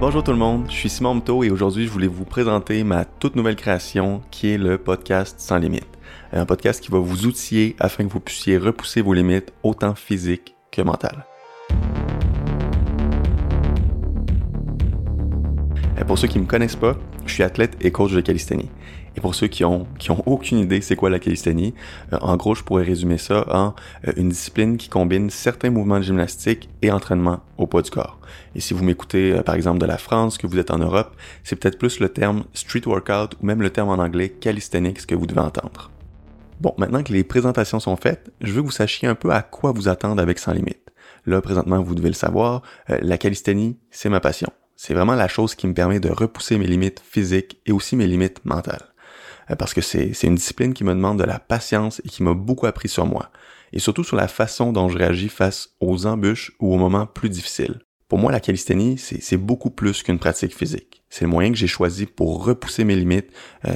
Bonjour tout le monde, je suis Simon Mto et aujourd'hui je voulais vous présenter ma toute nouvelle création qui est le podcast Sans Limites. Un podcast qui va vous outiller afin que vous puissiez repousser vos limites autant physiques que mentales. Pour ceux qui ne me connaissent pas, je suis athlète et coach de calisthénie. Et pour ceux qui ont, qui ont aucune idée c'est quoi la calisthénie, euh, en gros, je pourrais résumer ça en euh, une discipline qui combine certains mouvements de gymnastique et entraînement au poids du corps. Et si vous m'écoutez, euh, par exemple, de la France, que vous êtes en Europe, c'est peut-être plus le terme street workout ou même le terme en anglais calisthenics que vous devez entendre. Bon, maintenant que les présentations sont faites, je veux que vous sachiez un peu à quoi vous attendre avec Sans Limite. Là, présentement, vous devez le savoir, la calisthénie, c'est ma passion. C'est vraiment la chose qui me permet de repousser mes limites physiques et aussi mes limites mentales. Euh, parce que c'est une discipline qui me demande de la patience et qui m'a beaucoup appris sur moi, et surtout sur la façon dont je réagis face aux embûches ou aux moments plus difficiles. Pour moi, la calisthénie, c'est beaucoup plus qu'une pratique physique. C'est le moyen que j'ai choisi pour repousser mes limites, euh,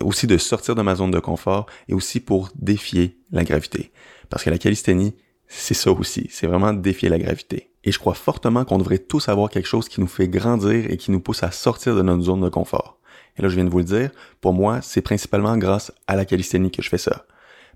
aussi de sortir de ma zone de confort et aussi pour défier la gravité. Parce que la calisthénie, c'est ça aussi, c'est vraiment défier la gravité. Et je crois fortement qu'on devrait tous avoir quelque chose qui nous fait grandir et qui nous pousse à sortir de notre zone de confort. Et là, je viens de vous le dire, pour moi, c'est principalement grâce à la calisthénie que je fais ça.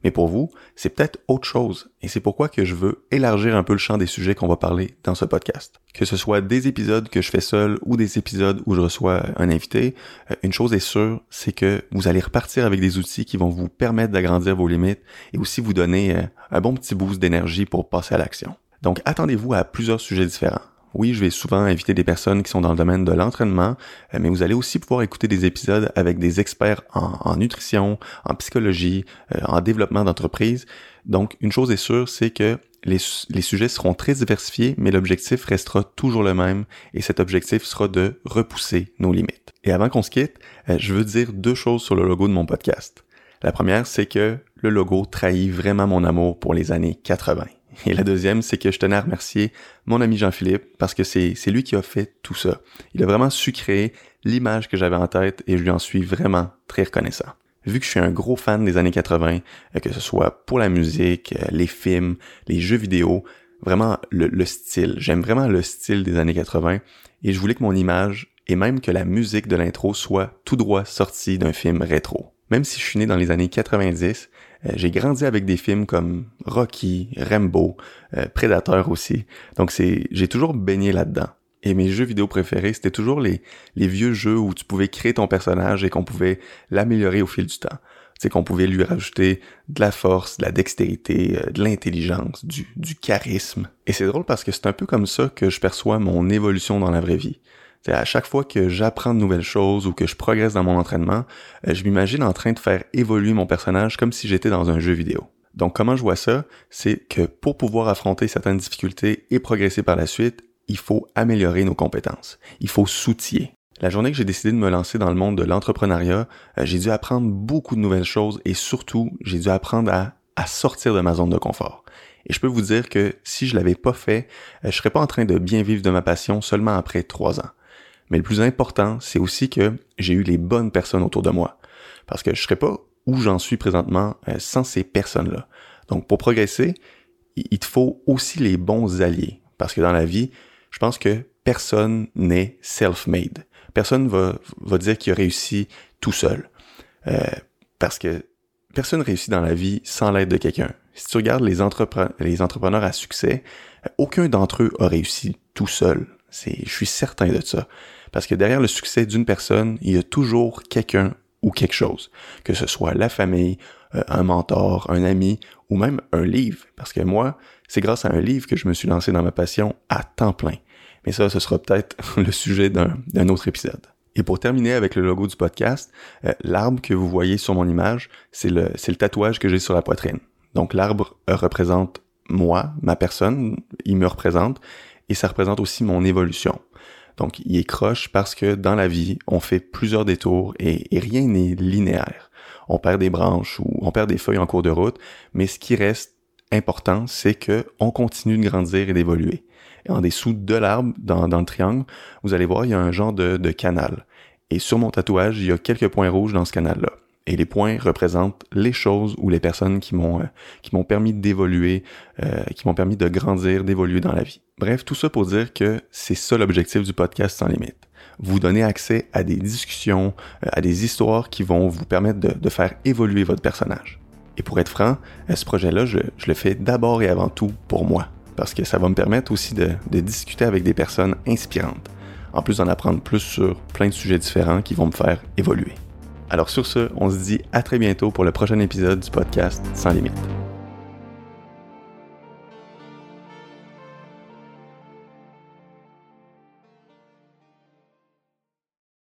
Mais pour vous, c'est peut-être autre chose, et c'est pourquoi que je veux élargir un peu le champ des sujets qu'on va parler dans ce podcast. Que ce soit des épisodes que je fais seul ou des épisodes où je reçois un invité, euh, une chose est sûre, c'est que vous allez repartir avec des outils qui vont vous permettre d'agrandir vos limites et aussi vous donner euh, un bon petit boost d'énergie pour passer à l'action. Donc attendez-vous à plusieurs sujets différents. Oui, je vais souvent inviter des personnes qui sont dans le domaine de l'entraînement, euh, mais vous allez aussi pouvoir écouter des épisodes avec des experts en, nutrition, en psychologie, euh, en développement d'entreprise. Donc, une chose est sûre, c'est que les, sujets seront très diversifiés, mais l'objectif restera toujours le même, et cet objectif sera de repousser nos limites. Et avant qu'on se quitte, euh, je veux dire deux choses sur le logo de mon podcast. La première, c'est que le logo trahit vraiment mon amour pour les années 80. Et la deuxième, c'est que je tenais à remercier mon ami Jean-Philippe parce que c'est lui qui a fait tout ça. Il a vraiment su créer l'image que j'avais en tête et je lui en suis vraiment très reconnaissant. Vu que je suis un gros fan des années 80, euh, que ce soit pour la musique, euh, les films, les jeux vidéo, vraiment le, le style. J'aime vraiment le style des années 80 et je voulais que mon image et même que la musique de l'intro soit tout droit sortie d'un film rétro. Même si je suis né dans les années 90, euh, j'ai grandi avec des films comme Rocky, Rambo, euh, Predator aussi. Donc c'est, j'ai toujours baigné là-dedans. Et mes jeux vidéo préférés, c'était toujours les, les vieux jeux où tu pouvais créer ton personnage et qu'on pouvait l'améliorer au fil du temps. C'est qu'on pouvait lui rajouter de la force, de la dextérité, euh, de l'intelligence, du, du charisme. Et c'est drôle parce que c'est un peu comme ça que je perçois mon évolution dans la vraie vie à chaque fois que j'apprends de nouvelles choses ou que je progresse dans mon entraînement, euh, je m'imagine en train de faire évoluer mon personnage comme si j'étais dans un jeu vidéo. Donc comment je vois ça, c'est que pour pouvoir affronter certaines difficultés et progresser par la suite, il faut améliorer nos compétences. Il faut s'outiller. La journée que j'ai décidé de me lancer dans le monde de l'entrepreneuriat, euh, j'ai dû apprendre beaucoup de nouvelles choses et surtout, j'ai dû apprendre à, à sortir de ma zone de confort. Et je peux vous dire que si je l'avais pas fait, euh, je serais pas en train de bien vivre de ma passion seulement après trois ans. Mais le plus important, c'est aussi que j'ai eu les bonnes personnes autour de moi. Parce que je serais pas où j'en suis présentement euh, sans ces personnes-là. Donc pour progresser, il te faut aussi les bons alliés. Parce que dans la vie, je pense que personne n'est self-made. Personne va, va dire qu'il a réussi tout seul. Euh, parce que personne réussit dans la vie sans l'aide de quelqu'un. Si tu regardes les, les entrepreneurs à succès, aucun d'entre eux a réussi tout seul. C'est, je suis certain de ça. Parce que derrière le succès d'une personne, il y a toujours quelqu'un ou quelque chose. Que ce soit la famille, euh, un mentor, un ami ou même un livre. Parce que moi, c'est grâce à un livre que je me suis lancé dans ma passion à temps plein. Mais ça, ce sera peut-être le sujet d'un autre épisode. Et pour terminer avec le logo du podcast, euh, l'arbre que vous voyez sur mon image, c'est le, le tatouage que j'ai sur la poitrine. Donc l'arbre représente moi, ma personne, il me représente, et ça représente aussi mon évolution. Donc, il est croche parce que dans la vie, on fait plusieurs détours et, rien n'est linéaire. On perd des branches ou on perd des feuilles en cours de route, mais ce qui reste important, c'est que on continue de grandir et d'évoluer. En dessous de l'arbre, dans, le triangle, vous allez voir, il y a un genre de, de canal. Et sur mon tatouage, il y a quelques points rouges dans ce canal-là. Et les points représentent les choses ou les personnes qui m'ont euh, qui m'ont permis d'évoluer, euh, qui m'ont permis de grandir, d'évoluer dans la vie. Bref, tout ça pour dire que c'est ça l'objectif du podcast sans limite. Vous donner accès à des discussions, euh, à des histoires qui vont vous permettre de, de, faire évoluer votre personnage. Et pour être franc, ce projet-là, je, je le fais d'abord et avant tout pour moi, parce que ça va me permettre aussi de, de discuter avec des personnes inspirantes, en plus d'en apprendre plus sur plein de sujets différents qui vont me faire évoluer. Alors sur ce, on se dit à très bientôt pour le prochain épisode du podcast Sans limite.